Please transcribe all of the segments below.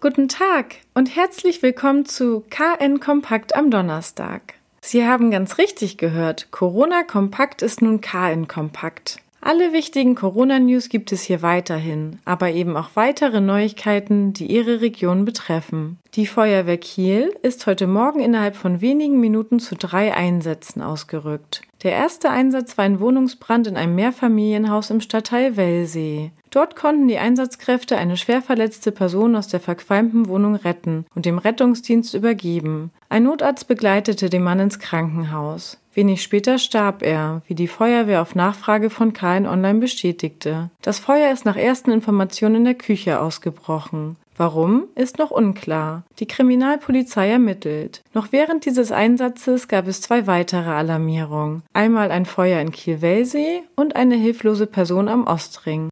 guten Tag und herzlich willkommen zu KN Kompakt am Donnerstag. Sie haben ganz richtig gehört, Corona Kompakt ist nun KN Kompakt. Alle wichtigen Corona-News gibt es hier weiterhin, aber eben auch weitere Neuigkeiten, die Ihre Region betreffen. Die Feuerwehr Kiel ist heute Morgen innerhalb von wenigen Minuten zu drei Einsätzen ausgerückt. Der erste Einsatz war ein Wohnungsbrand in einem Mehrfamilienhaus im Stadtteil Wellsee. Dort konnten die Einsatzkräfte eine schwer verletzte Person aus der verqualmten Wohnung retten und dem Rettungsdienst übergeben. Ein Notarzt begleitete den Mann ins Krankenhaus. Wenig später starb er, wie die Feuerwehr auf Nachfrage von KN Online bestätigte. Das Feuer ist nach ersten Informationen in der Küche ausgebrochen. Warum, ist noch unklar. Die Kriminalpolizei ermittelt. Noch während dieses Einsatzes gab es zwei weitere Alarmierungen. Einmal ein Feuer in Kiel-Wellsee und eine hilflose Person am Ostring.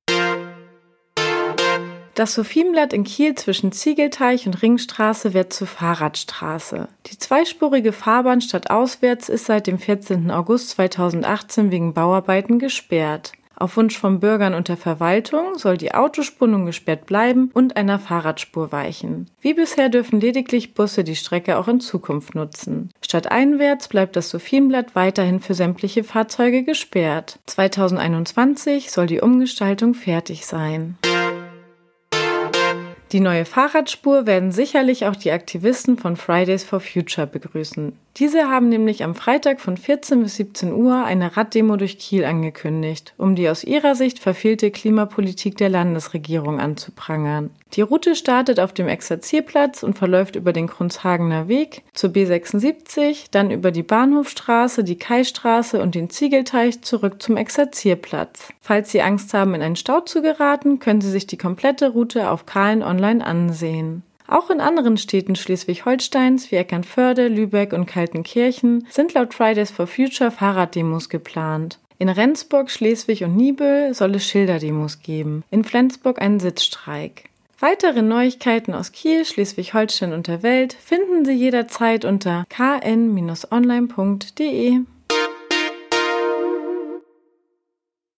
Das Sophienblatt in Kiel zwischen Ziegelteich und Ringstraße wird zur Fahrradstraße. Die zweispurige Fahrbahn stadtauswärts ist seit dem 14. August 2018 wegen Bauarbeiten gesperrt. Auf Wunsch von Bürgern und der Verwaltung soll die Autospur nun gesperrt bleiben und einer Fahrradspur weichen. Wie bisher dürfen lediglich Busse die Strecke auch in Zukunft nutzen. Stadteinwärts bleibt das Sophienblatt weiterhin für sämtliche Fahrzeuge gesperrt. 2021 soll die Umgestaltung fertig sein. Die neue Fahrradspur werden sicherlich auch die Aktivisten von Fridays for Future begrüßen. Diese haben nämlich am Freitag von 14 bis 17 Uhr eine Raddemo durch Kiel angekündigt, um die aus ihrer Sicht verfehlte Klimapolitik der Landesregierung anzuprangern. Die Route startet auf dem Exerzierplatz und verläuft über den Kronshagener Weg zur B76, dann über die Bahnhofstraße, die Kaistraße und den Ziegelteich zurück zum Exerzierplatz. Falls Sie Angst haben, in einen Stau zu geraten, können Sie sich die komplette Route auf Kahlen online ansehen. Auch in anderen Städten Schleswig-Holsteins wie Eckernförde, Lübeck und Kaltenkirchen sind laut Fridays for Future Fahrraddemos geplant. In Rendsburg, Schleswig und Nibel soll es Schilderdemos geben, in Flensburg einen Sitzstreik. Weitere Neuigkeiten aus Kiel, Schleswig-Holstein und der Welt finden Sie jederzeit unter kn-online.de.